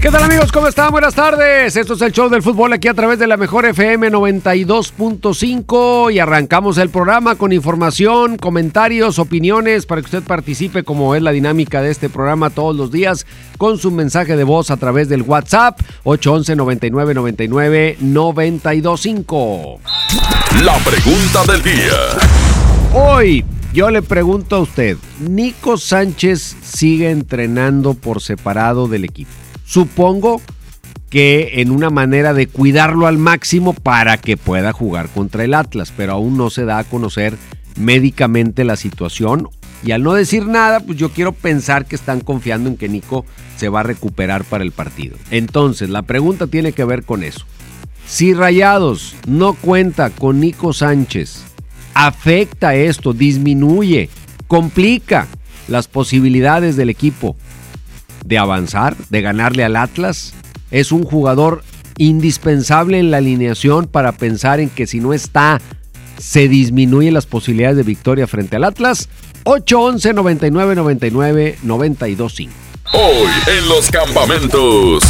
¿Qué tal amigos? ¿Cómo están? Buenas tardes. Esto es el show del fútbol aquí a través de la mejor FM 92.5 y arrancamos el programa con información, comentarios, opiniones para que usted participe como es la dinámica de este programa todos los días con su mensaje de voz a través del WhatsApp 811 99 99 925. La pregunta del día. Hoy yo le pregunto a usted, ¿Nico Sánchez sigue entrenando por separado del equipo? Supongo que en una manera de cuidarlo al máximo para que pueda jugar contra el Atlas, pero aún no se da a conocer médicamente la situación. Y al no decir nada, pues yo quiero pensar que están confiando en que Nico se va a recuperar para el partido. Entonces, la pregunta tiene que ver con eso. Si Rayados no cuenta con Nico Sánchez, afecta esto, disminuye, complica las posibilidades del equipo de avanzar, de ganarle al Atlas. Es un jugador indispensable en la alineación para pensar en que si no está, se disminuyen las posibilidades de victoria frente al Atlas. 8-11 99 99 92 5. Hoy en los campamentos.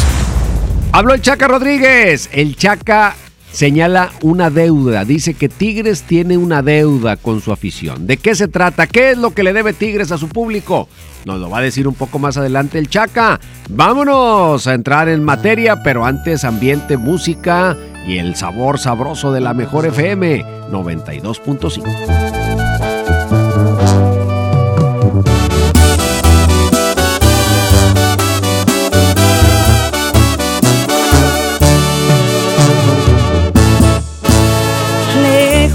Habló el Chaca Rodríguez. El Chaca señala una deuda. Dice que Tigres tiene una deuda con su afición. ¿De qué se trata? ¿Qué es lo que le debe Tigres a su público? Nos lo va a decir un poco más adelante el Chaca. Vámonos a entrar en materia, pero antes ambiente, música y el sabor sabroso de la mejor FM 92.5.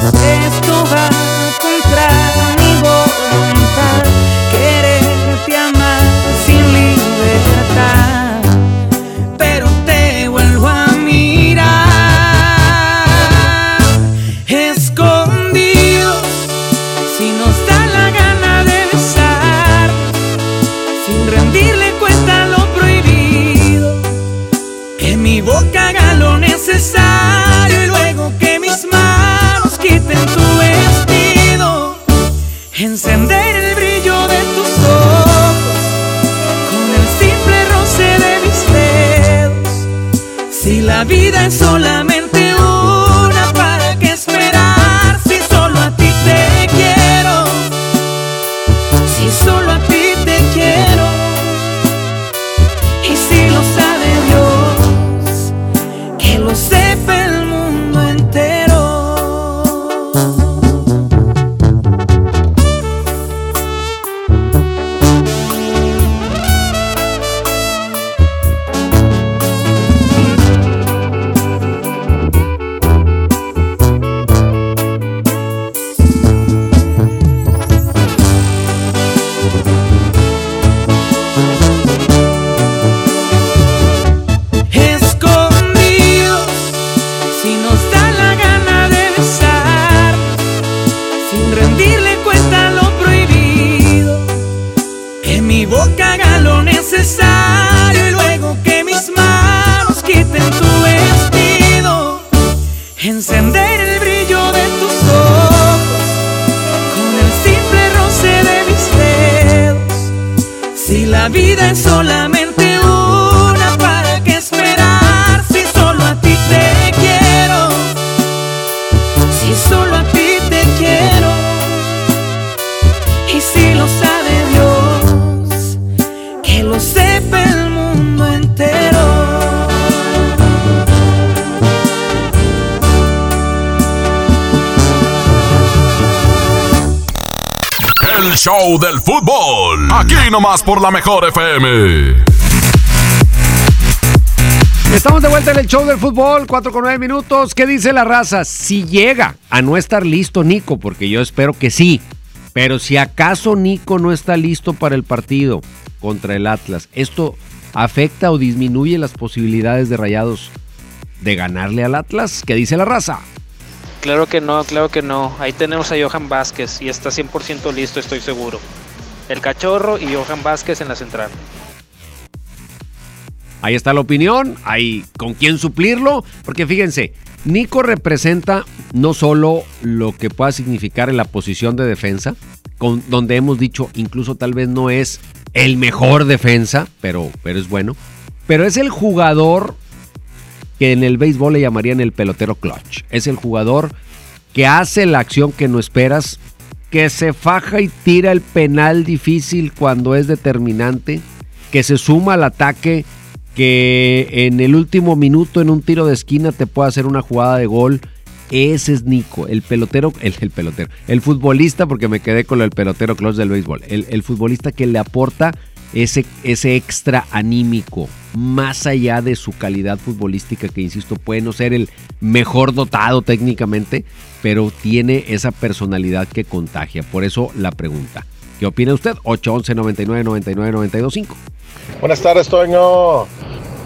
Esto va solamente del fútbol. Aquí nomás por la mejor FM. Estamos de vuelta en el show del fútbol, 4 con 9 minutos. ¿Qué dice la raza? Si llega a no estar listo Nico, porque yo espero que sí, pero si acaso Nico no está listo para el partido contra el Atlas, ¿esto afecta o disminuye las posibilidades de Rayados de ganarle al Atlas? ¿Qué dice la raza? Claro que no, claro que no. Ahí tenemos a Johan Vázquez y está 100% listo, estoy seguro. El cachorro y Johan Vázquez en la central. Ahí está la opinión, hay con quién suplirlo, porque fíjense, Nico representa no solo lo que pueda significar en la posición de defensa, con, donde hemos dicho incluso tal vez no es el mejor defensa, pero, pero es bueno, pero es el jugador que en el béisbol le llamarían el pelotero clutch. Es el jugador que hace la acción que no esperas, que se faja y tira el penal difícil cuando es determinante, que se suma al ataque que en el último minuto en un tiro de esquina te puede hacer una jugada de gol. Ese es Nico, el pelotero, el, el pelotero, el futbolista, porque me quedé con el pelotero clutch del béisbol, el futbolista que le aporta ese, ese extra anímico, más allá de su calidad futbolística, que insisto, puede no ser el mejor dotado técnicamente, pero tiene esa personalidad que contagia. Por eso la pregunta. ¿Qué opina usted? 811 99 99 925. Buenas tardes, Toño.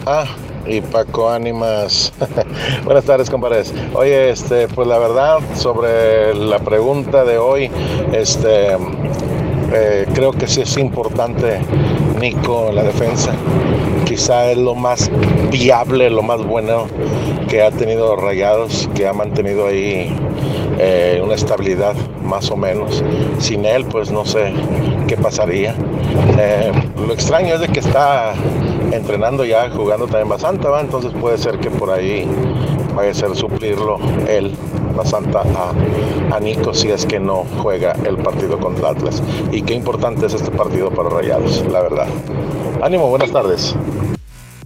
Ah, y Paco Ánimas. Buenas tardes, compadres. Oye, este, pues la verdad, sobre la pregunta de hoy, este, eh, creo que sí es importante Nico la defensa. Quizá es lo más viable, lo más bueno que ha tenido Rayados, que ha mantenido ahí eh, una estabilidad más o menos. Sin él, pues no sé qué pasaría. Eh, lo extraño es de que está entrenando ya, jugando también bastante, ¿va? entonces puede ser que por ahí vaya a ser suplirlo él, Basanta, a, a Nico si es que no juega el partido contra Atlas. Y qué importante es este partido para Rayados, la verdad. Ánimo, buenas tardes.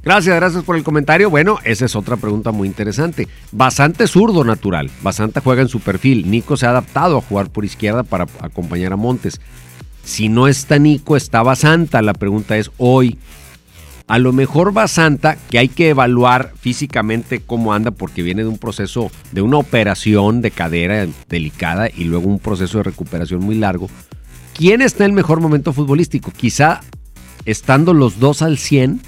Gracias, gracias por el comentario. Bueno, esa es otra pregunta muy interesante. Basante zurdo natural. Basanta juega en su perfil. Nico se ha adaptado a jugar por izquierda para acompañar a Montes. Si no está Nico, está Basanta. La pregunta es hoy. A lo mejor Basanta, que hay que evaluar físicamente cómo anda porque viene de un proceso, de una operación de cadera delicada y luego un proceso de recuperación muy largo. ¿Quién está en el mejor momento futbolístico? Quizá estando los dos al 100,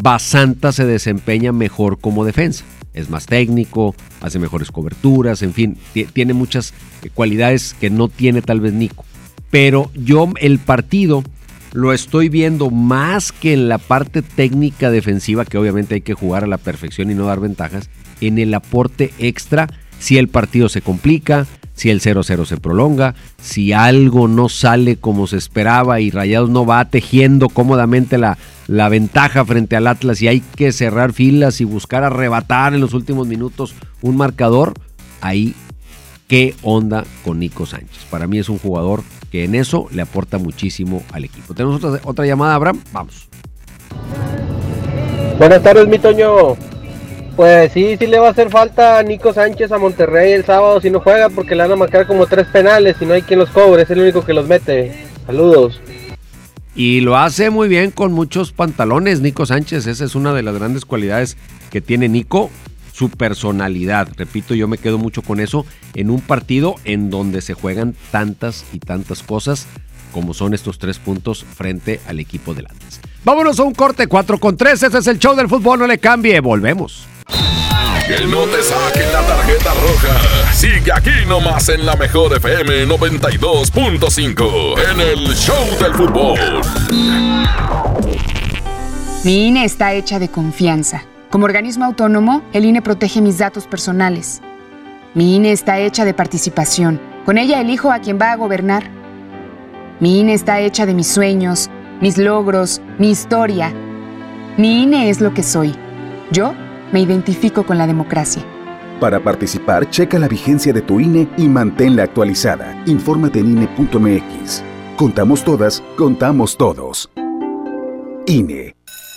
Basanta se desempeña mejor como defensa. Es más técnico, hace mejores coberturas, en fin, tiene muchas cualidades que no tiene tal vez Nico. Pero yo el partido lo estoy viendo más que en la parte técnica defensiva, que obviamente hay que jugar a la perfección y no dar ventajas, en el aporte extra si el partido se complica, si el 0-0 se prolonga, si algo no sale como se esperaba y Rayados no va tejiendo cómodamente la, la ventaja frente al Atlas y hay que cerrar filas y buscar arrebatar en los últimos minutos un marcador, ahí qué onda con Nico Sánchez. Para mí es un jugador que en eso le aporta muchísimo al equipo. Tenemos otra, otra llamada, Abraham. Vamos. Buenas tardes, mi Toño. Pues sí, sí le va a hacer falta a Nico Sánchez a Monterrey el sábado si no juega porque le van a marcar como tres penales y no hay quien los cobre, es el único que los mete. Saludos. Y lo hace muy bien con muchos pantalones, Nico Sánchez. Esa es una de las grandes cualidades que tiene Nico, su personalidad. Repito, yo me quedo mucho con eso en un partido en donde se juegan tantas y tantas cosas como son estos tres puntos frente al equipo del Atlas. Vámonos a un corte 4 con 3. Este es el show del fútbol, no le cambie. Volvemos. Que no te saquen la tarjeta roja. Sigue aquí nomás en la mejor FM 92.5 en el show del fútbol. Mi INE está hecha de confianza. Como organismo autónomo, el INE protege mis datos personales. Mi INE está hecha de participación. Con ella elijo a quien va a gobernar. Mi INE está hecha de mis sueños, mis logros, mi historia. Mi INE es lo que soy. Yo me identifico con la democracia. Para participar, checa la vigencia de tu INE y manténla actualizada. Infórmate en INE.mx. Contamos todas, contamos todos. INE.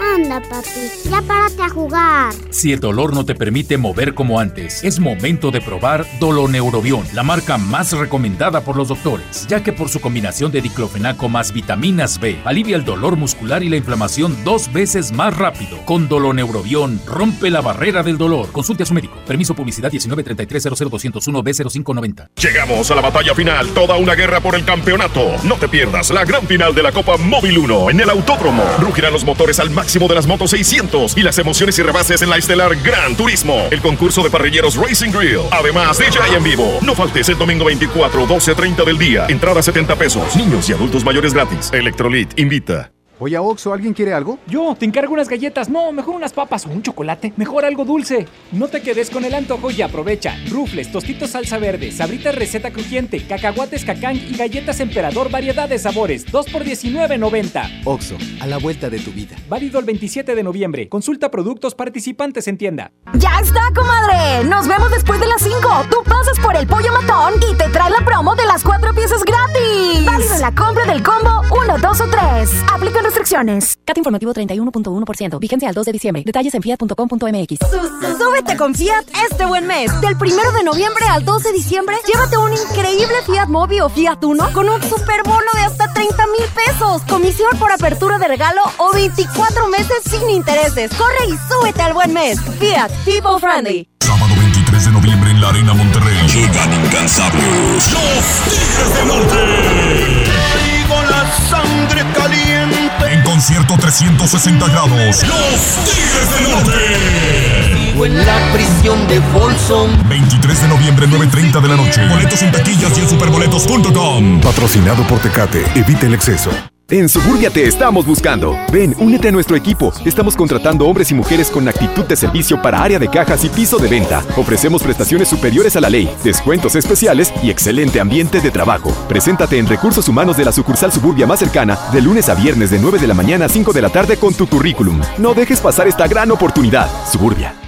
Anda, papi, ya párate a jugar. Si el dolor no te permite mover como antes, es momento de probar Doloneurobion, la marca más recomendada por los doctores, ya que por su combinación de diclofenaco más vitaminas B, alivia el dolor muscular y la inflamación dos veces más rápido. Con Doloneurobion, rompe la barrera del dolor. Consulte a su médico. Permiso publicidad 193300201 B0590. Llegamos a la batalla final, toda una guerra por el campeonato. No te pierdas la gran final de la Copa Móvil 1 en el Autódromo. Rugirán los motores al máximo de las motos 600 y las emociones y rebases en la estelar Gran Turismo, el concurso de parrilleros Racing Grill. Además, DJ en vivo. No faltes el domingo 24, 12.30 del día. Entrada 70 pesos. Niños y adultos mayores gratis. Electrolit invita. Oye, Oxo, ¿alguien quiere algo? Yo, te encargo unas galletas. No, mejor unas papas o un chocolate. Mejor algo dulce. No te quedes con el antojo y aprovecha. Rufles, tostitos salsa verde, sabritas receta crujiente, cacahuates cacán y galletas emperador variedad de sabores. 2 por 19.90. Oxo, a la vuelta de tu vida. Válido el 27 de noviembre. Consulta productos participantes en tienda. ¡Ya está, comadre! Nos vemos después de las 5. Tú pasas por el pollo matón y te trae la promo de las cuatro piezas gratis. Válido en la compra del combo 1, 2 o 3. Aplican restricciones. CAT informativo 31.1%. Vigencia al 2 de diciembre. Detalles en fiat.com.mx. Súbete con Fiat este buen mes. Del 1 de noviembre al 12 de diciembre, llévate un increíble Fiat Mobi o Fiat Uno con un super bono de hasta 30 mil pesos. Comisión por apertura de regalo o 24 meses sin intereses. Corre y súbete al buen mes. Fiat People Friendly. Sábado 23 de noviembre en la Arena Monterrey. Llegan incansables. Los Tigres del Norte. Con la sangre caliente. En concierto 360 grados. Los Tigres del Norte. Sigo en la prisión de Folsom. 23 de noviembre, 9.30 de la noche. Boletos en taquillas y en superboletos.com. Patrocinado por Tecate. Evita el exceso. En Suburbia te estamos buscando. Ven, únete a nuestro equipo. Estamos contratando hombres y mujeres con actitud de servicio para área de cajas y piso de venta. Ofrecemos prestaciones superiores a la ley, descuentos especiales y excelente ambiente de trabajo. Preséntate en Recursos Humanos de la sucursal Suburbia más cercana de lunes a viernes de 9 de la mañana a 5 de la tarde con tu currículum. No dejes pasar esta gran oportunidad. Suburbia.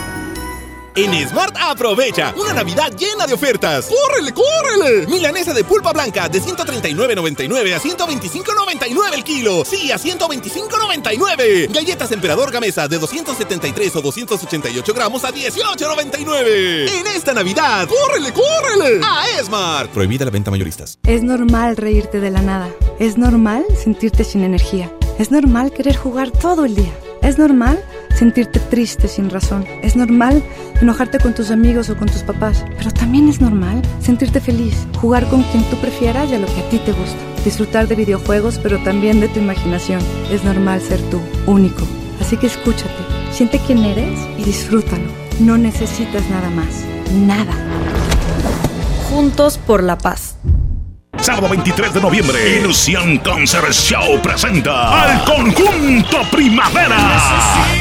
En Smart aprovecha una Navidad llena de ofertas. ¡Córrele, córrele! Milanesa de pulpa blanca de 139.99 a 125.99 el kilo. Sí, a 125.99. Galletas Emperador Gamesa de 273 o 288 gramos a 18.99. En esta Navidad, ¡córrele, córrele! A Smart. Prohibida la venta mayoristas. Es normal reírte de la nada. Es normal sentirte sin energía. Es normal querer jugar todo el día. Es normal sentirte triste sin razón. Es normal enojarte con tus amigos o con tus papás. Pero también es normal sentirte feliz, jugar con quien tú prefieras y a lo que a ti te gusta. Disfrutar de videojuegos, pero también de tu imaginación. Es normal ser tú, único. Así que escúchate, siente quién eres y disfrútalo. No necesitas nada más. Nada. Juntos por la paz. Sábado 23 de noviembre, Ilusión Concert Show presenta al conjunto Primavera.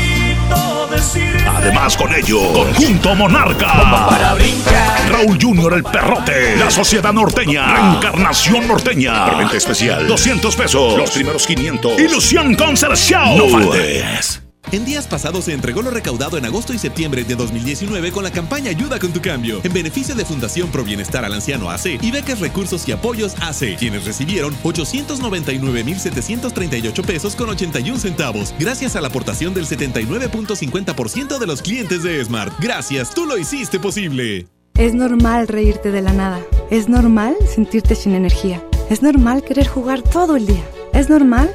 Además con ello, Conjunto Monarca. Para brincar. Raúl Junior el Perrote. La Sociedad Norteña. Reencarnación Norteña. Preventa especial. 200 pesos. Los primeros 500. Ilusión Concert Show. No faltes. En días pasados se entregó lo recaudado en agosto y septiembre de 2019 con la campaña Ayuda con tu cambio, en beneficio de Fundación Pro Bienestar al Anciano AC y Becas Recursos y Apoyos AC, quienes recibieron 899.738 pesos con 81 centavos, gracias a la aportación del 79.50% de los clientes de Smart. Gracias, tú lo hiciste posible. Es normal reírte de la nada. Es normal sentirte sin energía. Es normal querer jugar todo el día. Es normal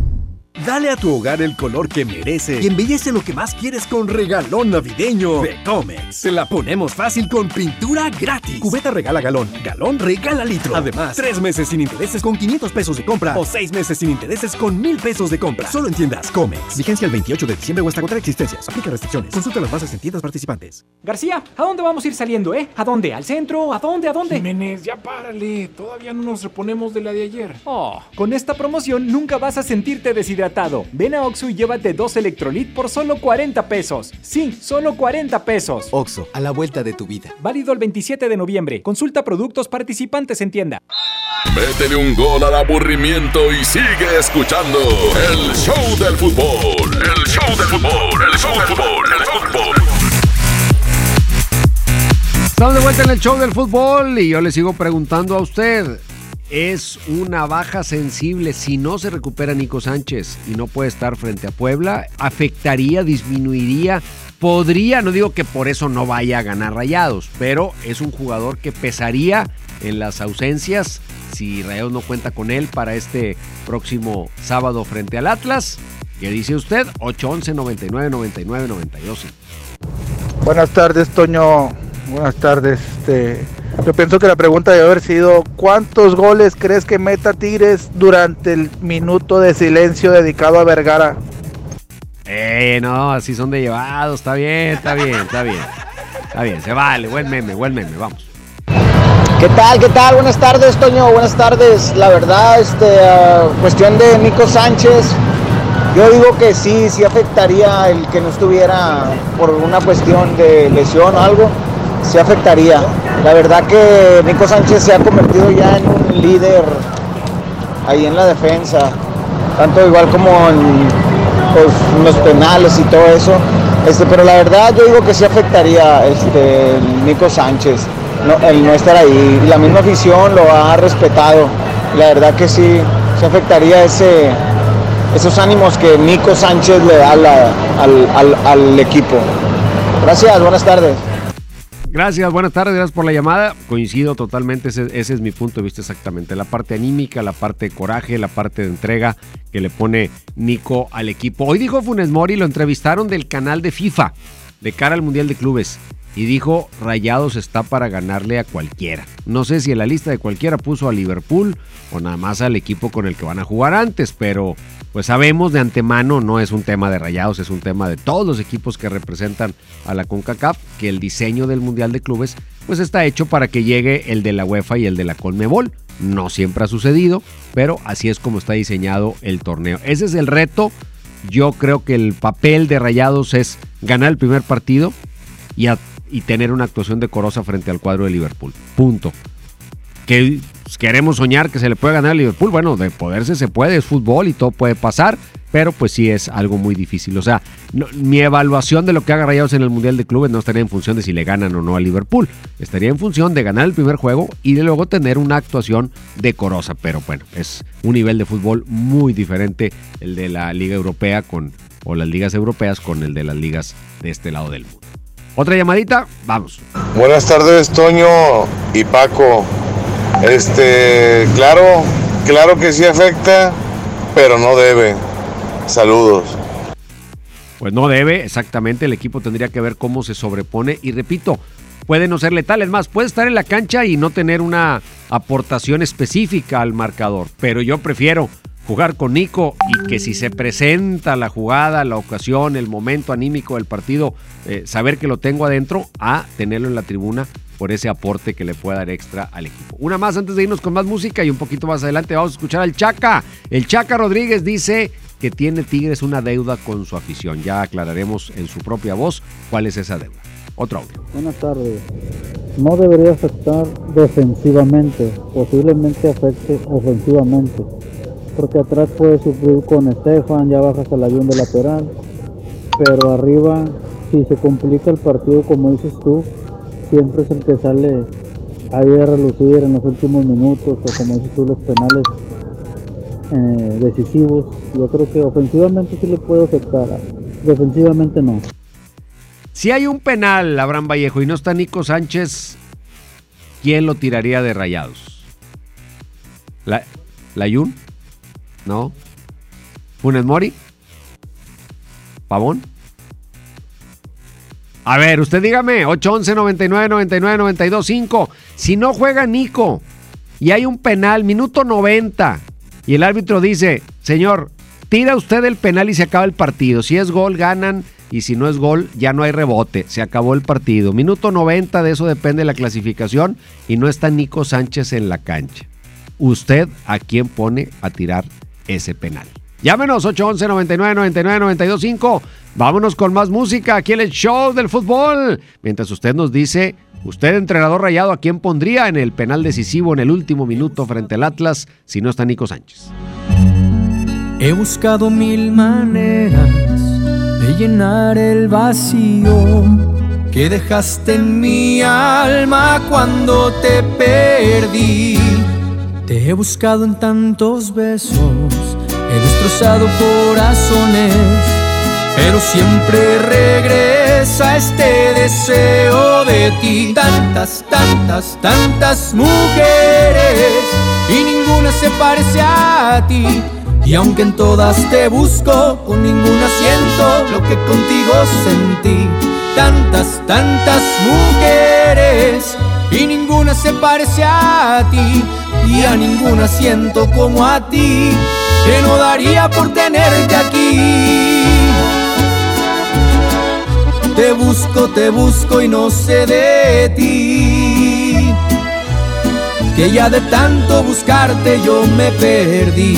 Dale a tu hogar el color que merece y embellece lo que más quieres con regalón navideño de Comex. Te la ponemos fácil con pintura gratis. Cubeta regala galón, galón regala litro. Además, tres meses sin intereses con 500 pesos de compra o seis meses sin intereses con mil pesos de compra. Solo en tiendas Comex. Vigencia el 28 de diciembre o hasta agotar existencias. Aplica restricciones. Consulta las bases en tiendas participantes. García, ¿a dónde vamos a ir saliendo, eh? ¿A dónde? ¿Al centro? ¿A dónde? ¿A dónde? Jiménez, ya párale. Todavía no nos reponemos de la de ayer. Oh, con esta promoción nunca vas a sentirte deshidratado. Ven a Oxxo y llévate dos Electrolit por solo 40 pesos. Sí, solo 40 pesos. Oxo, a la vuelta de tu vida. Válido el 27 de noviembre. Consulta productos participantes en tienda. Métele un gol al aburrimiento y sigue escuchando el show del fútbol. El show del fútbol. El show del fútbol. El fútbol. Estamos de vuelta en el show del fútbol y yo le sigo preguntando a usted. Es una baja sensible. Si no se recupera Nico Sánchez y no puede estar frente a Puebla, afectaría, disminuiría, podría, no digo que por eso no vaya a ganar rayados, pero es un jugador que pesaría en las ausencias si Rayados no cuenta con él para este próximo sábado frente al Atlas. ¿Qué dice usted? 811 99 99 92. Buenas tardes, Toño. Buenas tardes. Este, yo pienso que la pregunta debe haber sido ¿cuántos goles crees que meta Tigres durante el minuto de silencio dedicado a Vergara? Eh, no, así son de llevados. Está bien, está bien, está bien. Está bien, se vale. Buen meme, buen meme. Vamos. ¿Qué tal? ¿Qué tal? Buenas tardes, Toño. Buenas tardes. La verdad, este, uh, cuestión de Nico Sánchez. Yo digo que sí, sí afectaría el que no estuviera por una cuestión de lesión o algo. Sí afectaría. La verdad que Nico Sánchez se ha convertido ya en un líder ahí en la defensa. Tanto igual como en, pues, los penales y todo eso. Este, pero la verdad yo digo que sí afectaría este, Nico Sánchez el no estar ahí. La misma afición lo ha respetado. La verdad que sí, se afectaría ese, esos ánimos que Nico Sánchez le da la- al, al- al equipo. Gracias, buenas tardes. Gracias, buenas tardes, gracias por la llamada. Coincido totalmente, ese, es mi punto de vista exactamente. La parte anímica, la parte de coraje, la parte de entrega que le pone Nico al equipo. Hoy dijo Funes Mori, lo entrevistaron del canal de FIFA, de cara al Mundial de Clubes. Y dijo, Rayados está para ganarle a cualquiera. No sé si en la lista de cualquiera puso a Liverpool o nada más al equipo con el que van a jugar antes, pero pues sabemos de antemano, no es un tema de Rayados, es un tema de todos los equipos que representan a la CONCACAF, que el diseño del Mundial de Clubes pues está hecho para que llegue el de la UEFA y el de la CONMEBOL. No siempre ha sucedido, pero así es como está diseñado el torneo. Ese es el reto. Yo creo que el papel de Rayados es ganar el primer partido y, a- y tener una actuación decorosa frente al cuadro de Liverpool. Punto. Que pues, queremos soñar que se le puede ganar a Liverpool. Bueno, de poderse se puede, es fútbol y todo puede pasar, pero pues sí es algo muy difícil. O sea, mi evaluación de lo que haga Rayados en el Mundial de Clubes no estaría en función de si le ganan o no a Liverpool. Estaría en función de ganar el primer juego y de luego tener una actuación decorosa. Pero bueno, es un nivel de fútbol muy diferente el de la Liga Europea con, o las ligas europeas con el de las ligas de este lado del mundo. Otra llamadita, vamos. Buenas tardes, Toño y Paco. Este, claro, claro que sí afecta, pero no debe. Saludos. Pues no debe, exactamente. El equipo tendría que ver cómo se sobrepone. Y repito, puede no ser letal. Es más, puede estar en la cancha y no tener una aportación específica al marcador. Pero yo prefiero jugar con Nico y que si se presenta la jugada, la ocasión, el momento anímico del partido, eh, saber que lo tengo adentro, a tenerlo en la tribuna por ese aporte que le pueda dar extra al equipo. Una más antes de irnos con más música y un poquito más adelante vamos a escuchar al Chaca. El Chaca Rodríguez dice que tiene Tigres una deuda con su afición. Ya aclararemos en su propia voz cuál es esa deuda. Otro audio. Buenas tardes. No debería afectar defensivamente, posiblemente afecte ofensivamente, porque atrás puede sufrir con Estefan, ya bajas al avión de lateral, pero arriba, si se complica el partido como dices tú, siempre es el que sale ahí a relucir en los últimos minutos o como dices tú los penales eh, decisivos. Yo creo que ofensivamente sí le puede afectar, defensivamente no. Si hay un penal, Abraham Vallejo, y no está Nico Sánchez, ¿quién lo tiraría de rayados? ¿La, ¿Layun? ¿No? ¿Funes Mori? ¿Pavón? A ver, usted dígame, 811 99 99 92 5. Si no juega Nico y hay un penal, minuto 90, y el árbitro dice, señor, tira usted el penal y se acaba el partido. Si es gol, ganan. Y si no es gol, ya no hay rebote. Se acabó el partido. Minuto 90, de eso depende la clasificación. Y no está Nico Sánchez en la cancha. ¿Usted a quién pone a tirar ese penal? Llámenos 811 99 99 92 5. Vámonos con más música aquí en el show del fútbol. Mientras usted nos dice, usted entrenador rayado, ¿a quién pondría en el penal decisivo en el último minuto frente al Atlas si no está Nico Sánchez? He buscado mil maneras de llenar el vacío que dejaste en mi alma cuando te perdí. Te he buscado en tantos besos, he destrozado corazones, pero siempre regresa este deseo de ti. Tantas, tantas, tantas mujeres y ninguna se parece a ti. Y aunque en todas te busco, con ninguna siento lo que contigo sentí. Tantas, tantas mujeres y ninguna se parece a ti. Y a ninguna siento como a ti, que no daría por tenerte aquí. Te busco, te busco y no sé de ti. Que ya de tanto buscarte yo me perdí.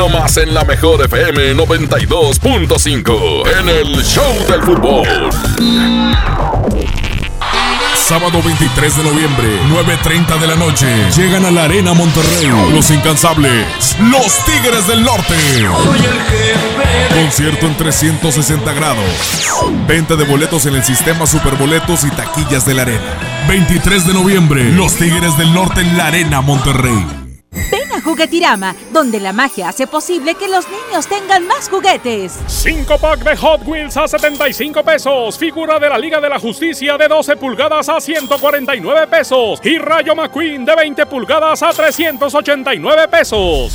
Nomás en la mejor FM 92.5 en el Show del Fútbol. Sábado 23 de noviembre, 9.30 de la noche. Llegan a la Arena Monterrey. Los incansables. Los Tigres del Norte. Concierto en 360 grados. Venta de boletos en el sistema Superboletos y taquillas de la Arena. 23 de noviembre. Los Tigres del Norte en la Arena Monterrey. A Juguetirama, donde la magia hace posible que los niños tengan más juguetes. 5 pack de Hot Wheels a 75 pesos. Figura de la Liga de la Justicia de 12 pulgadas a 149 pesos. Y Rayo McQueen de 20 pulgadas a 389 pesos.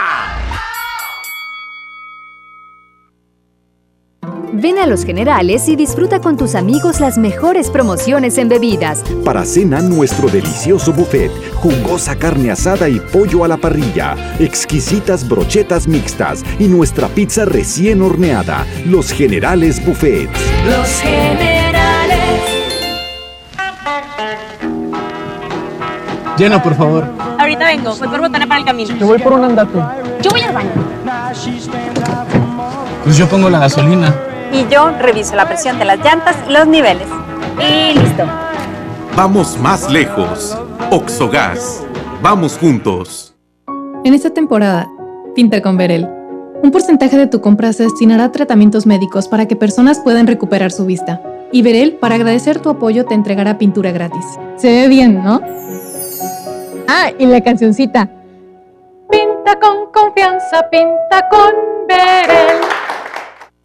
Ven a Los Generales y disfruta con tus amigos las mejores promociones en bebidas. Para cena, nuestro delicioso buffet, jugosa carne asada y pollo a la parrilla, exquisitas brochetas mixtas y nuestra pizza recién horneada. Los Generales Buffets. Los generales. Lleno, por favor. Ahorita vengo, voy por botana para el camino. Yo voy por un andate. Yo voy al baño. Pues yo pongo la gasolina. Y yo reviso la presión de las llantas y los niveles. Y listo. Vamos más lejos. Oxogas. Vamos juntos. En esta temporada, pinta con Verel. Un porcentaje de tu compra se destinará a tratamientos médicos para que personas puedan recuperar su vista. Y Verel, para agradecer tu apoyo, te entregará pintura gratis. Se ve bien, ¿no? Ah, y la cancioncita. Pinta con confianza, pinta con Verel.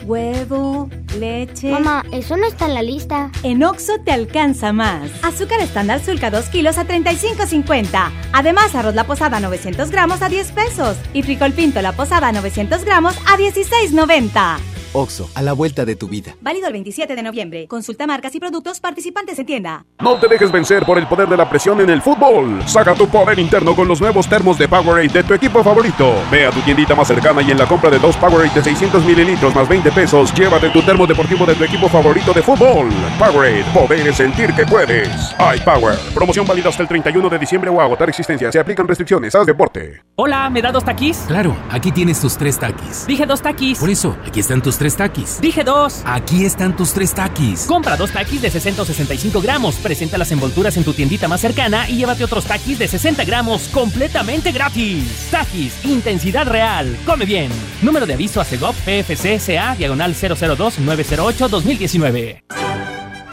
Huevo, leche. Mamá, eso no está en la lista. En Oxo te alcanza más. Azúcar estándar Sulca 2 kilos a 35.50. Además, arroz la posada 900 gramos a 10 pesos. Y frijol pinto la posada 900 gramos a 16.90. Oxo, a la vuelta de tu vida. Válido el 27 de noviembre. Consulta marcas y productos participantes en tienda. No te dejes vencer por el poder de la presión en el fútbol. Saca tu poder interno con los nuevos termos de Powerade de tu equipo favorito. Ve a tu tiendita más cercana y en la compra de dos Powerade de 600 mililitros más 20 pesos, llévate tu termo deportivo de tu equipo favorito de fútbol. Powerade, poder es sentir que puedes. iPower. Promoción válida hasta el 31 de diciembre o agotar existencia. Se aplican restricciones. Haz deporte. Hola, ¿me da dos taquis? Claro, aquí tienes tus tres taquis. Dije dos taquis. Por eso, aquí están tus tres taquis. Dije dos. Aquí están tus tres taquis. Compra dos taquis de 665 gramos. Presenta las envolturas en tu tiendita más cercana y llévate otros taquis de 60 gramos completamente gratis. Taquis, intensidad real. Come bien. Número de aviso a CEGOP PFC CA diagonal 002 908 2019.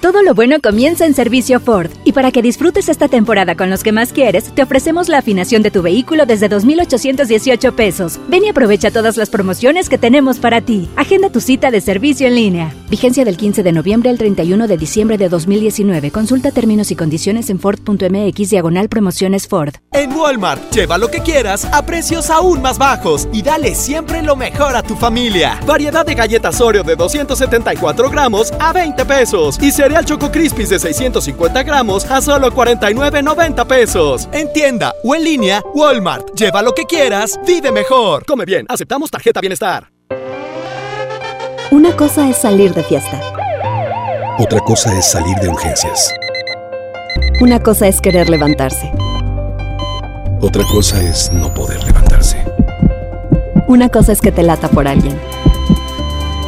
Todo lo bueno comienza en Servicio Ford. Y para que disfrutes esta temporada con los que más quieres, te ofrecemos la afinación de tu vehículo desde 2,818 pesos. Ven y aprovecha todas las promociones que tenemos para ti. Agenda tu cita de servicio en línea. Vigencia del 15 de noviembre al 31 de diciembre de 2019. Consulta términos y condiciones en Ford.mx diagonal promociones Ford. En Walmart, lleva lo que quieras a precios aún más bajos y dale siempre lo mejor a tu familia. Variedad de galletas Oreo de 274 gramos a 20 pesos y cereal Choco Crispies de 650 gramos a solo 49.90 pesos. En tienda o en línea, Walmart. Lleva lo que quieras, vive mejor. Come bien, aceptamos tarjeta bienestar. Una cosa es salir de fiesta. Otra cosa es salir de urgencias. Una cosa es querer levantarse. Otra cosa es no poder levantarse. Una cosa es que te lata por alguien.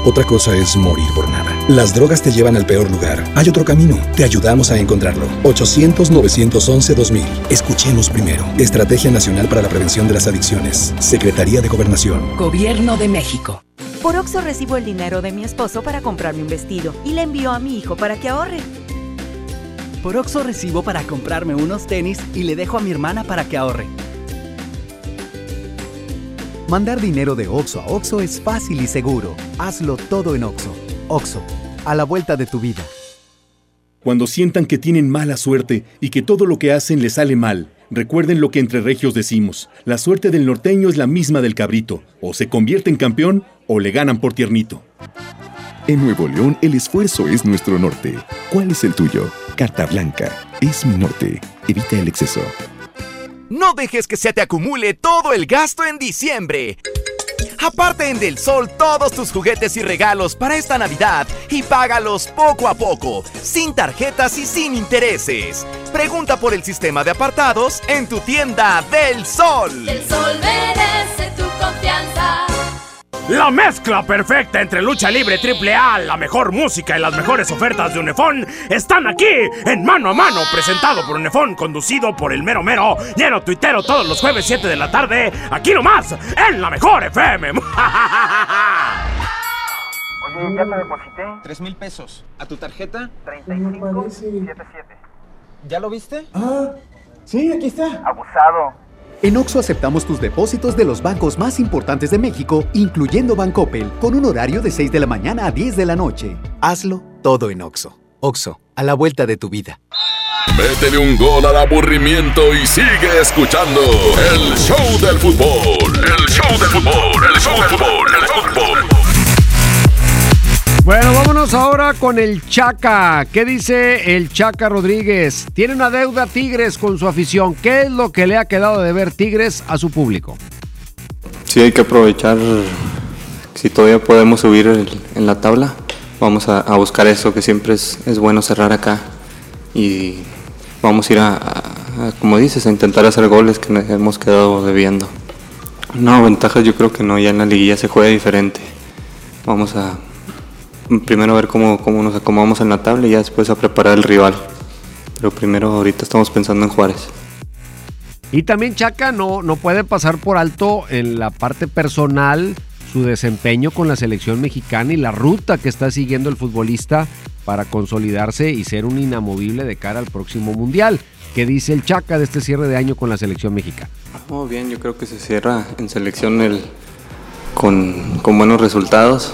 Otra cosa es morir por. Las drogas te llevan al peor lugar. Hay otro camino. Te ayudamos a encontrarlo. 800-911-2000. Escuchemos primero. Estrategia Nacional para la Prevención de las Adicciones. Secretaría de Gobernación. Gobierno de México. Por Oxo recibo el dinero de mi esposo para comprarme un vestido y le envío a mi hijo para que ahorre. Por Oxo recibo para comprarme unos tenis y le dejo a mi hermana para que ahorre. Mandar dinero de Oxo a Oxo es fácil y seguro. Hazlo todo en Oxo. Oxo, a la vuelta de tu vida. Cuando sientan que tienen mala suerte y que todo lo que hacen les sale mal, recuerden lo que entre regios decimos. La suerte del norteño es la misma del cabrito. O se convierte en campeón o le ganan por tiernito. En Nuevo León, el esfuerzo es nuestro norte. ¿Cuál es el tuyo? Carta Blanca. Es mi norte. Evita el exceso. No dejes que se te acumule todo el gasto en diciembre. Aparte en Del Sol todos tus juguetes y regalos para esta Navidad y págalos poco a poco, sin tarjetas y sin intereses. Pregunta por el sistema de apartados en tu tienda Del Sol. El sol merece tu confianza. La mezcla perfecta entre lucha libre triple A, la mejor música y las mejores ofertas de Unefón están aquí en Mano a Mano, presentado por Unefón, conducido por el mero mero, lleno tuitero todos los jueves 7 de la tarde, aquí nomás, en la mejor FM. Oye, ya te deposité. Tres mil pesos. ¿A tu tarjeta? 3577. ¿Ya lo viste? Ah, sí, aquí está. Abusado. En Oxo aceptamos tus depósitos de los bancos más importantes de México, incluyendo Bancoppel, con un horario de 6 de la mañana a 10 de la noche. Hazlo todo en Oxo. Oxo, a la vuelta de tu vida. Métele un gol al aburrimiento y sigue escuchando el show del fútbol. El show del fútbol, el show del fútbol, el fútbol. Bueno, vámonos ahora con el Chaca. ¿Qué dice el Chaca Rodríguez? Tiene una deuda Tigres con su afición. ¿Qué es lo que le ha quedado de ver Tigres a su público? Sí, hay que aprovechar si todavía podemos subir en la tabla. Vamos a, buscar eso, que siempre es, bueno cerrar acá. Y vamos a ir a, a- a, como dices, a intentar hacer goles que nos hemos quedado debiendo. No, ventajas yo creo que no, ya en la liguilla se juega diferente. Vamos a primero a ver cómo, cómo nos acomodamos en la tabla y ya después a preparar el rival. Pero primero ahorita estamos pensando en Juárez. Y también Chaca no, no puede pasar por alto en la parte personal su desempeño con la selección mexicana y la ruta que está siguiendo el futbolista para consolidarse y ser un inamovible de cara al próximo mundial. ¿Qué dice el Chaca de este cierre de año con la selección mexicana? Muy bien, yo creo que se cierra en selección el, con, con buenos resultados.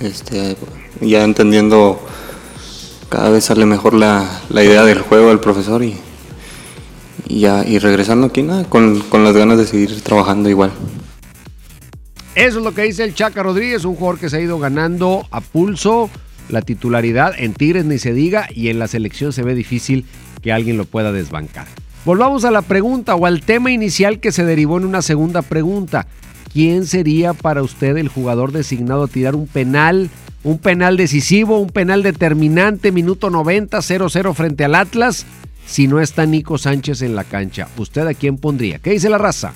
Este, ya entendiendo cada vez sale mejor la, la idea del juego del profesor y, ya y regresando aquí nada, con, con las ganas de seguir trabajando igual. Eso es lo que dice el Chaca Rodríguez, un jugador que se ha ido ganando a pulso la titularidad en Tigres ni se diga y en la selección se ve difícil que alguien lo pueda desbancar. Volvamos a la pregunta o al tema inicial que se derivó en una segunda pregunta. ¿Quién sería para usted el jugador designado a tirar un penal, un penal decisivo, un penal determinante, minuto 90, 0-0 frente al Atlas, si no está Nico Sánchez en la cancha? ¿Usted a quién pondría? ¿Qué dice la raza?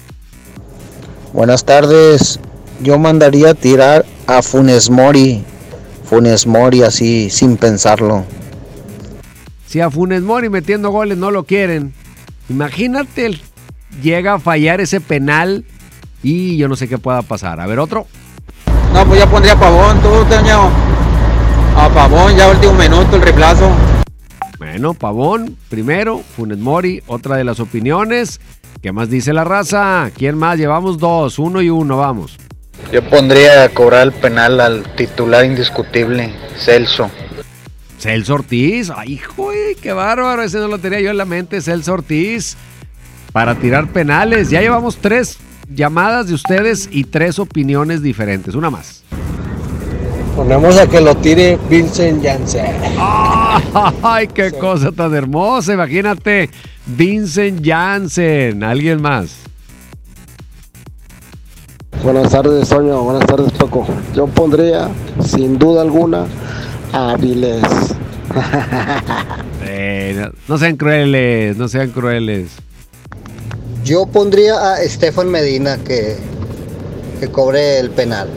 Buenas tardes. Yo mandaría a tirar a Funes Mori. Funes Mori así, sin pensarlo. Si a Funes Mori metiendo goles no lo quieren, imagínate, llega a fallar ese penal y yo no sé qué pueda pasar. A ver, otro. No, pues ya pondría a Pavón, tú, Toño. A Pavón, ya último minuto, el reemplazo. Bueno, Pavón, primero, Funes Mori, otra de las opiniones. ¿Qué más dice la raza? ¿Quién más? Llevamos dos, uno y uno, vamos. Yo pondría a cobrar el penal al titular indiscutible, Celso. Celso Ortiz, ay, hijo, eh, qué bárbaro, ese no lo tenía yo en la mente, Celso Ortiz, para tirar penales. Ya llevamos tres llamadas de ustedes y tres opiniones diferentes, una más. Ponemos a que lo tire Vincent Janssen. Ay, qué cosa tan hermosa, imagínate, Vincent Janssen, alguien más. Buenas tardes, Toño. Buenas tardes, Paco. Yo pondría, sin duda alguna, a Avilés. Eh, no, no sean crueles, no sean crueles. Yo pondría a Estefan Medina que, que cobre el penal.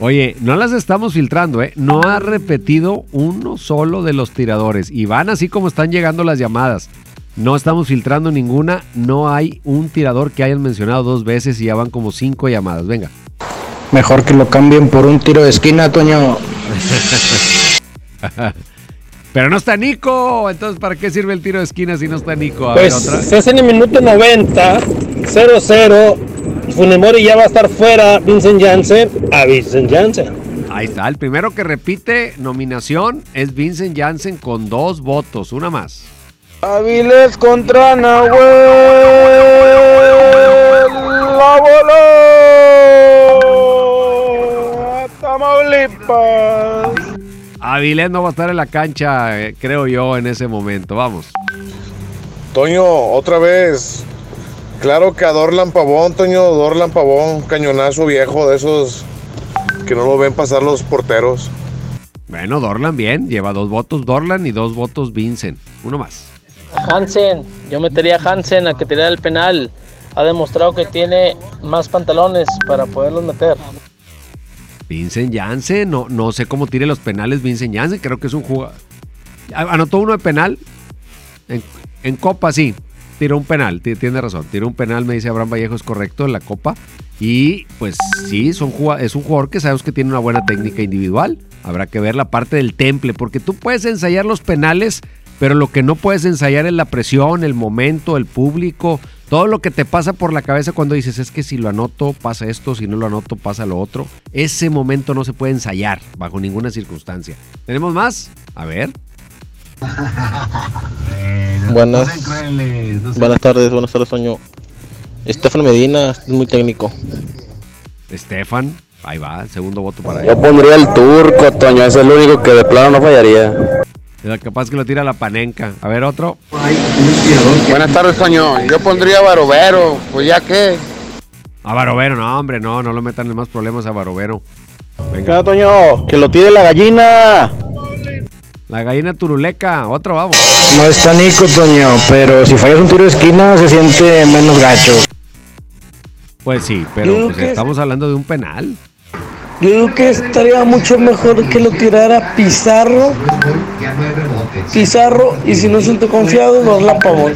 Oye, no las estamos filtrando, ¿eh? No ha repetido uno solo de los tiradores. Y van así como están llegando las llamadas. No estamos filtrando ninguna. No hay un tirador que hayan mencionado dos veces y ya van como cinco llamadas. Venga. Mejor que lo cambien por un tiro de esquina, Toño. Pero no está Nico. Entonces, ¿para qué sirve el tiro de esquina si no está Nico? A ver, Pues otra. si es en el minuto 90, 0-0, Funemori ya va a estar fuera, Vincent Janssen, a Vincent Janssen. Ahí está. El primero que repite nominación es Vincent Janssen con dos votos. Una más. Avilés contra Nahuel. La voló. Tamaulipas. Avilés no va a estar en la cancha, eh, creo yo, en ese momento. Vamos. Toño, otra vez. Claro que a Dorlan Pavón, Toño, Dorlan Pavón, cañonazo viejo de esos que no lo ven pasar los porteros. Bueno, Dorlan bien, lleva dos votos Dorlan y dos votos Vincent. Uno más. Hansen, yo metería a Hansen a que tirara el penal. Ha demostrado que tiene más pantalones para poderlos meter. Vincent Janssen, no, no sé cómo tire los penales Vincent Janssen, creo que es un jugador. Anotó uno de penal. En, en Copa, sí. Tiró un penal, ti- tiene razón. Tiró un penal, me dice Abraham Vallejo, es correcto, en la Copa. Y pues sí, son es un jugador que sabemos que tiene una buena técnica individual. Habrá que ver la parte del temple, porque tú puedes ensayar los penales, pero lo que no puedes ensayar es la presión, el momento, el público, todo lo que te pasa por la cabeza cuando dices, es que si lo anoto pasa esto, si no lo anoto pasa lo otro. Ese momento no se puede ensayar bajo ninguna circunstancia. ¿Tenemos más? A ver. Buenas, buenas tardes, buenas tardes, Toño. Estefan Medina es muy técnico. Estefan, ahí va, el segundo voto para él. Yo pondría el turco, Toño, ese es el único que de plano no fallaría. Es capaz que lo tira la panenca. A ver, otro. Buenas tardes, Toño. Yo pondría Barovero, pues ya que. A Barovero, no, hombre, no, no lo metan en más problemas a Barovero. Venga, Toño, que lo tire la gallina. La gallina turuleca, otro vamos. No está Nico, Toño, pero si fallas un tiro de esquina se siente menos gacho. Pues sí, pero pues estamos hablando de un penal. Yo digo que estaría mucho mejor que lo tirara Pizarro. Pizarro, y si no siento confiado, Dorlan Pavón.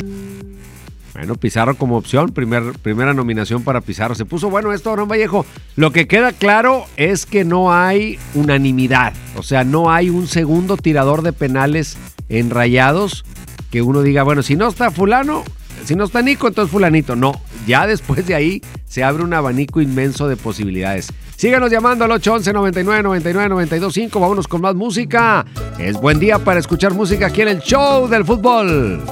Bueno, Pizarro como opción, primer, primera nominación para Pizarro. Se puso bueno esto, Abraham Vallejo. Lo que queda claro es que no hay unanimidad. O sea, no hay un segundo tirador de penales en rayados que uno diga, bueno, si no está fulano, si no está Nico, entonces fulanito. No, ya después de ahí se abre un abanico inmenso de posibilidades. Síganos llamando al 811 99 99 925. Vámonos con más música. Es buen día para escuchar música aquí en el show del fútbol.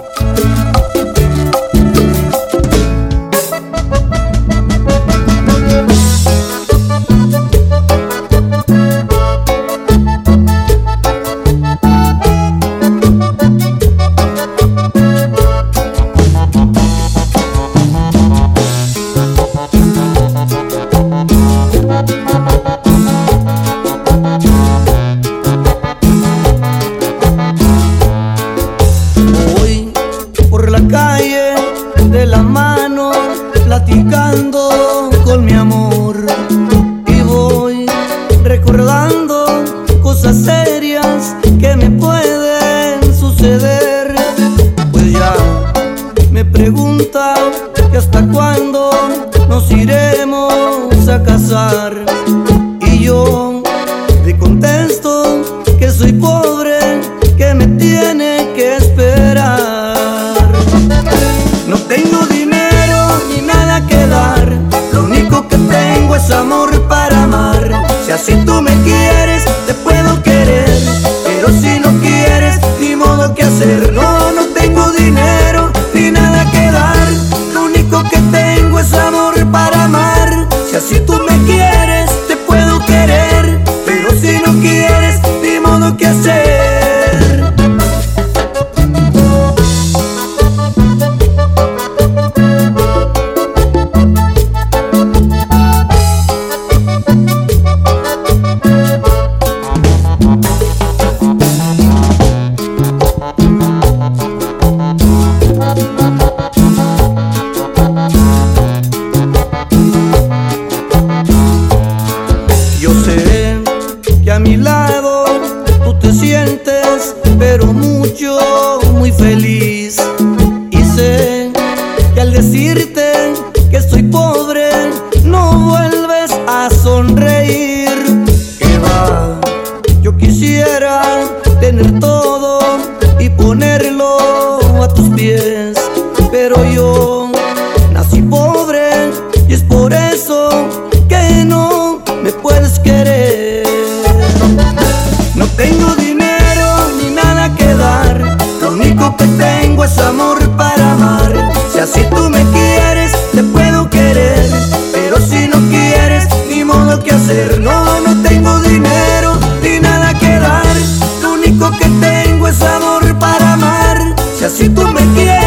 Muy feliz. si tú me quieres.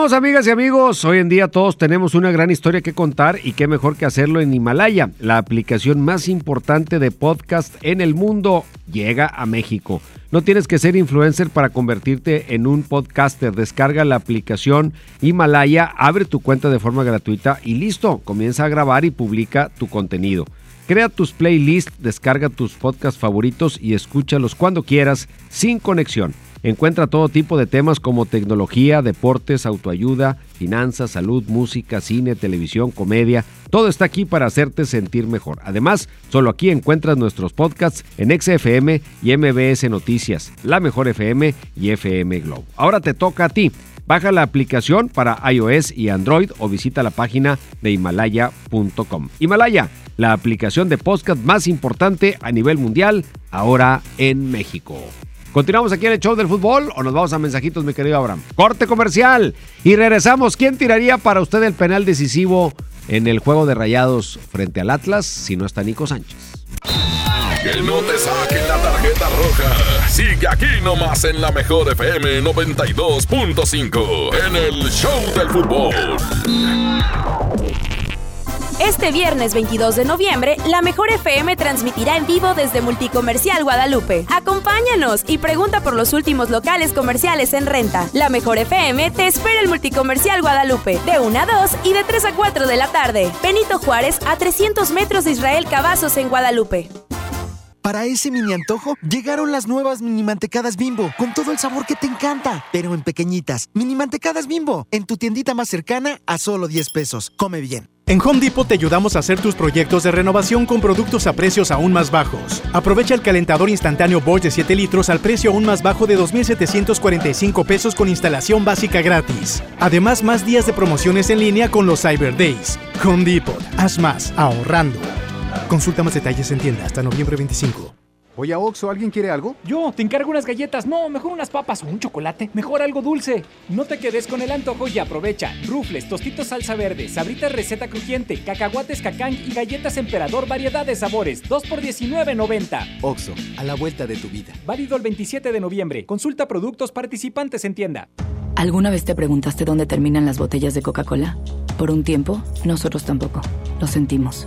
Regresamos, amigas y amigos. Hoy en día todos tenemos una gran historia que contar y qué mejor que hacerlo en Himalaya, la aplicación más importante de podcast en el mundo. Llega a México. No tienes que ser influencer para convertirte en un podcaster. Descarga la aplicación Himalaya, abre tu cuenta de forma gratuita y listo. Comienza a grabar y publica tu contenido. Crea tus playlists, descarga tus podcasts favoritos y escúchalos cuando quieras, sin conexión. Encuentra todo tipo de temas como tecnología, deportes, autoayuda, finanzas, salud, música, cine, televisión, comedia. Todo está aquí para hacerte sentir mejor. Además, solo aquí encuentras nuestros podcasts en XFM y MBS Noticias, La Mejor FM y FM Globo. Ahora te toca a ti. Baja la aplicación para iOS y Android o visita la página de himalaya.com. Himalaya, la aplicación de podcast más importante a nivel mundial, ahora en México. ¿Continuamos aquí en el show del fútbol o nos vamos a mensajitos, mi querido Abraham? Corte comercial y regresamos. ¿Quién tiraría para usted el penal decisivo en el juego de rayados frente al Atlas si no está Nico Sánchez? Que no te saquen la tarjeta roja. Sigue aquí nomás en la mejor FM 92.5 en el show del fútbol. Este viernes 22 de noviembre, la Mejor FM transmitirá en vivo desde Multicomercial Guadalupe. Acompáñanos y pregunta por los últimos locales comerciales en renta. La Mejor FM te espera el Multicomercial Guadalupe de 1 a 2 y de 3 a 4 de la tarde. Benito Juárez a 300 metros de Israel Cavazos en Guadalupe. Para ese mini antojo, llegaron las nuevas mini mantecadas bimbo, con todo el sabor que te encanta, pero en pequeñitas. Mini mantecadas bimbo, en tu tiendita más cercana a solo 10 pesos. Come bien. En Home Depot te ayudamos a hacer tus proyectos de renovación con productos a precios aún más bajos. Aprovecha el calentador instantáneo Bosch de 7 litros al precio aún más bajo de 2.745 pesos con instalación básica gratis. Además, más días de promociones en línea con los Cyber Days. Home Depot, haz más, ahorrando. Consulta más detalles en tienda hasta noviembre 25. Oye, Oxo, ¿alguien quiere algo? Yo, te encargo unas galletas. No, mejor unas papas o un chocolate. Mejor algo dulce. No te quedes con el antojo y aprovecha. Rufles, tostitos salsa verde, sabritas receta crujiente, cacahuates cacán y galletas emperador variedad de sabores. 2 por 19.90. Oxo, a la vuelta de tu vida. Válido el 27 de noviembre. Consulta productos participantes en tienda. ¿Alguna vez te preguntaste dónde terminan las botellas de Coca-Cola? Por un tiempo, nosotros tampoco. Lo sentimos.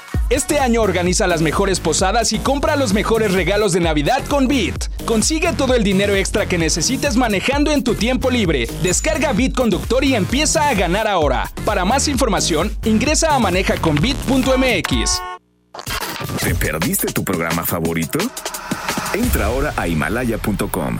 Este año organiza las mejores posadas y compra los mejores regalos de Navidad con Bit. Consigue todo el dinero extra que necesites manejando en tu tiempo libre. Descarga Bit Conductor y empieza a ganar ahora. Para más información, ingresa a manejaconbit.mx. ¿Te perdiste tu programa favorito? Entra ahora a himalaya.com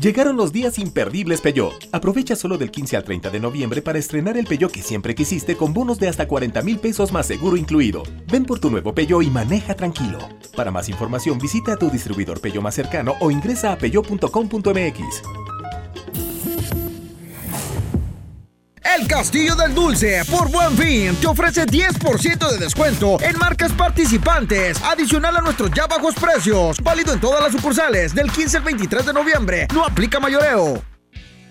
Llegaron los días imperdibles Peugeot. Aprovecha solo del 15 al 30 de noviembre para estrenar el Peugeot que siempre quisiste con bonos de hasta 40 mil pesos más seguro incluido. Ven por tu nuevo Peugeot y maneja tranquilo. Para más información visita a tu distribuidor Peugeot más cercano o ingresa a peugeot.com.mx. El Castillo del Dulce, por Buen Fin, te ofrece 10% de descuento en marcas participantes, adicional a nuestros ya bajos precios. Válido en todas las sucursales del 15 al 23 de noviembre. No aplica mayoreo.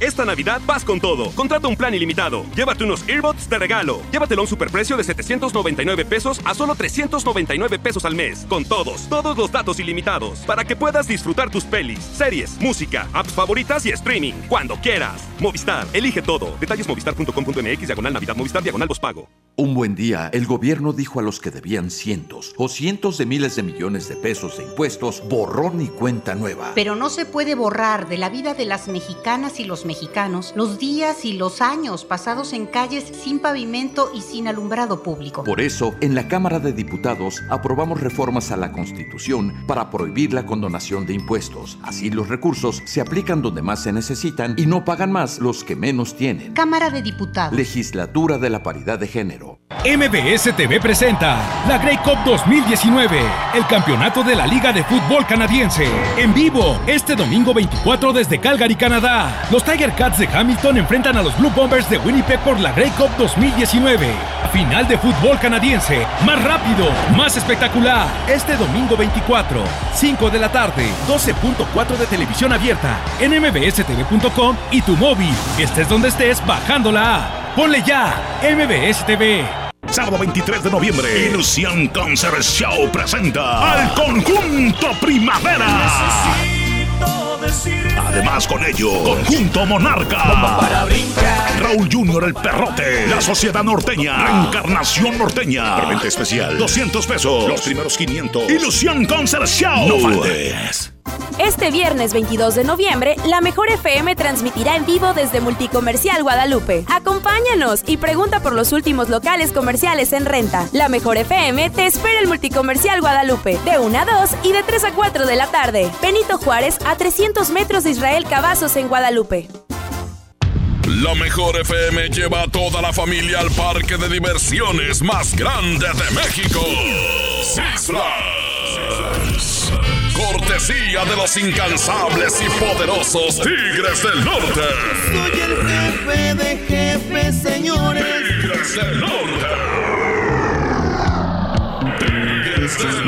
Esta Navidad vas con todo. Contrata un plan ilimitado. Llévate unos earbuds de regalo. Llévatelo a un superprecio de 799 pesos a solo 399 pesos al mes. Con todos, todos los datos ilimitados. Para que puedas disfrutar tus pelis, series, música, apps favoritas y streaming. Cuando quieras. Movistar, elige todo. Detalles movistar.com.mx, diagonal Navidad, Movistar, diagonal pago. Un buen día, el gobierno dijo a los que debían cientos o cientos de miles de millones de pesos de impuestos, borrón y cuenta nueva. Pero no se puede borrar de la vida de las mexicanas y los mexicanos los días y los años pasados en calles sin pavimento y sin alumbrado público. Por eso, en la Cámara de Diputados aprobamos reformas a la Constitución para prohibir la condonación de impuestos. Así los recursos se aplican donde más se necesitan y no pagan más los que menos tienen. Cámara de Diputados. Legislatura de la Paridad de Género. MBS TV presenta la Grey Cup 2019, el campeonato de la Liga de Fútbol Canadiense. En vivo, este domingo 24 desde Calgary, Canadá. Los Tiger Cats de Hamilton enfrentan a los Blue Bombers de Winnipeg por la Grey Cup 2019. Final de fútbol canadiense, más rápido, más espectacular. Este domingo 24, 5 de la tarde, 12.4 de televisión abierta, en mbstv.com y tu móvil. Estés donde estés, bajando la app. Ponle ya, MBS TV. Sábado 23 de noviembre, Ilusión Concert Show presenta al conjunto Primavera. Además con ello, Conjunto Monarca. Raúl Junior el Perrote. La Sociedad Norteña. Reencarnación Norteña. Preventa especial. 200 pesos. Los primeros 500. Ilusión Concert Show. No faltes. Este viernes 22 de noviembre, la Mejor FM transmitirá en vivo desde Multicomercial Guadalupe. Acompáñanos y pregunta por los últimos locales comerciales en renta. La Mejor FM te espera el Multicomercial Guadalupe, de 1 a 2 y de 3 a 4 de la tarde. Benito Juárez, a 300 metros de Israel Cavazos en Guadalupe. La mejor FM lleva a toda la familia al parque de diversiones más grande de México. Six Flags. Cortesía de los incansables y poderosos Tigres del Norte. Soy el jefe de jefes, señores. Tigres del Norte. Tigres del Norte.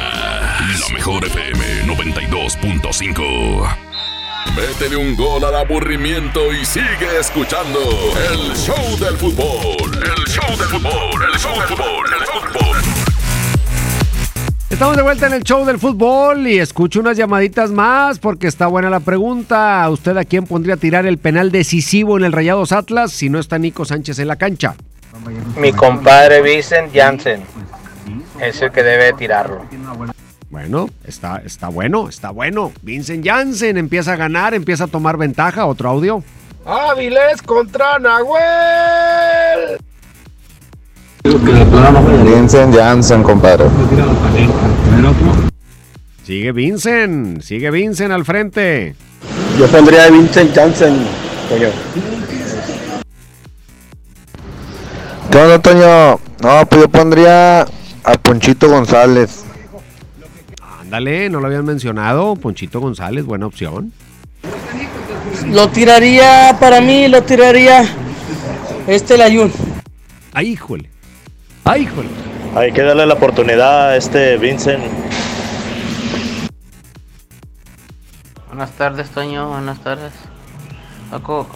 La mejor FM 92.5. Métele un gol al aburrimiento y sigue escuchando el show del fútbol. El show del fútbol. El show del fútbol. El show del fútbol. Estamos de vuelta en el show del fútbol y escucho unas llamaditas más porque está buena la pregunta. ¿Usted a quién pondría a tirar el penal decisivo en el Rayados Atlas si no está Nico Sánchez en la cancha? Mi compadre Vincent Janssen es el que debe tirarlo. Bueno, está, está bueno, está bueno. Vincent Janssen empieza a ganar, empieza a tomar ventaja. Otro audio. Áviles contra Nahuel. Vincent Janssen, compadre. Sigue Vincent, sigue Vincent al frente. Yo pondría a Vincent Janssen, coño. ¿Qué onda, Toño? No, pues yo pondría a Ponchito González. Ándale, no lo habían mencionado. Ponchito González, buena opción. Lo tiraría, para mí, lo tiraría este Layun. Ay, híjole. Ay, híjole. Hay que darle la oportunidad a este Vincent. Buenas tardes, Toño. Buenas tardes. Paco,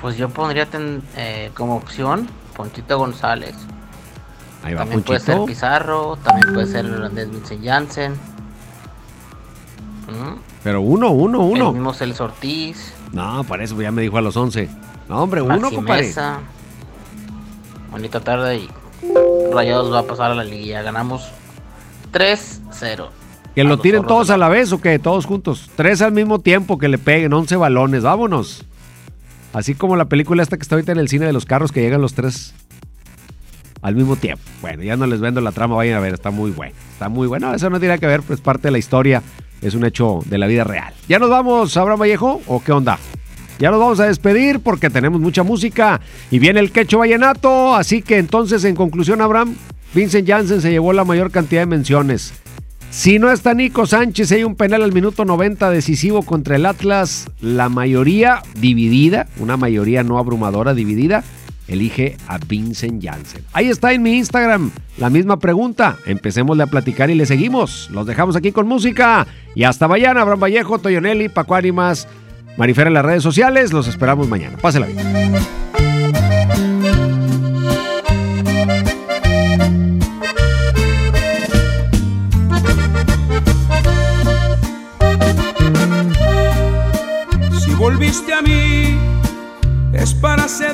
pues yo pondría ten- eh, como opción Ponchito González. Ahí va También puede ser. Pizarro, también puede ser Hernández Vincent Janssen. ¿Mm? Pero uno, uno, El uno. mismo Celso Ortiz. No, para eso ya me dijo a los 11. No, hombre, uno, compadre. Bonita tarde y Rayados va a pasar a la liguilla. Ganamos 3-0. Que lo tiren todos a la vez o que todos juntos. Tres al mismo tiempo que le peguen, 11 balones. Vámonos. Así como la película esta que está ahorita en el cine de los carros que llegan los tres al mismo tiempo. Bueno, ya no les vendo la trama, vayan a ver, está muy bueno. Está muy bueno. Eso no tiene que ver, pues parte de la historia. Es un hecho de la vida real. ¿Ya nos vamos, Abraham Vallejo? ¿O qué onda? Ya nos vamos a despedir porque tenemos mucha música y viene el quecho vallenato. Así que entonces, en conclusión, Abraham, Vincent Janssen se llevó la mayor cantidad de menciones. Si no está Nico Sánchez, hay un penal al minuto 90 decisivo contra el Atlas. La mayoría dividida, una mayoría no abrumadora dividida, elige a Vincent Janssen. Ahí está en mi Instagram la misma pregunta. Empecémosle a platicar y le seguimos. Los dejamos aquí con música. Y hasta mañana, Abraham Vallejo, Toyonelli, Paco Ánimas, Marifera en las redes sociales. Los esperamos mañana. Pásela bien. Si volviste a mí, es para tiempo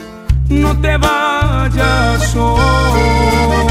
no te vayas hoy.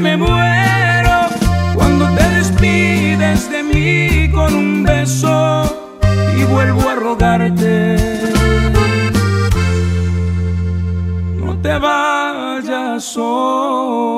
me muero cuando te despides de mí con un beso y vuelvo a rogarte. No te vayas hoy.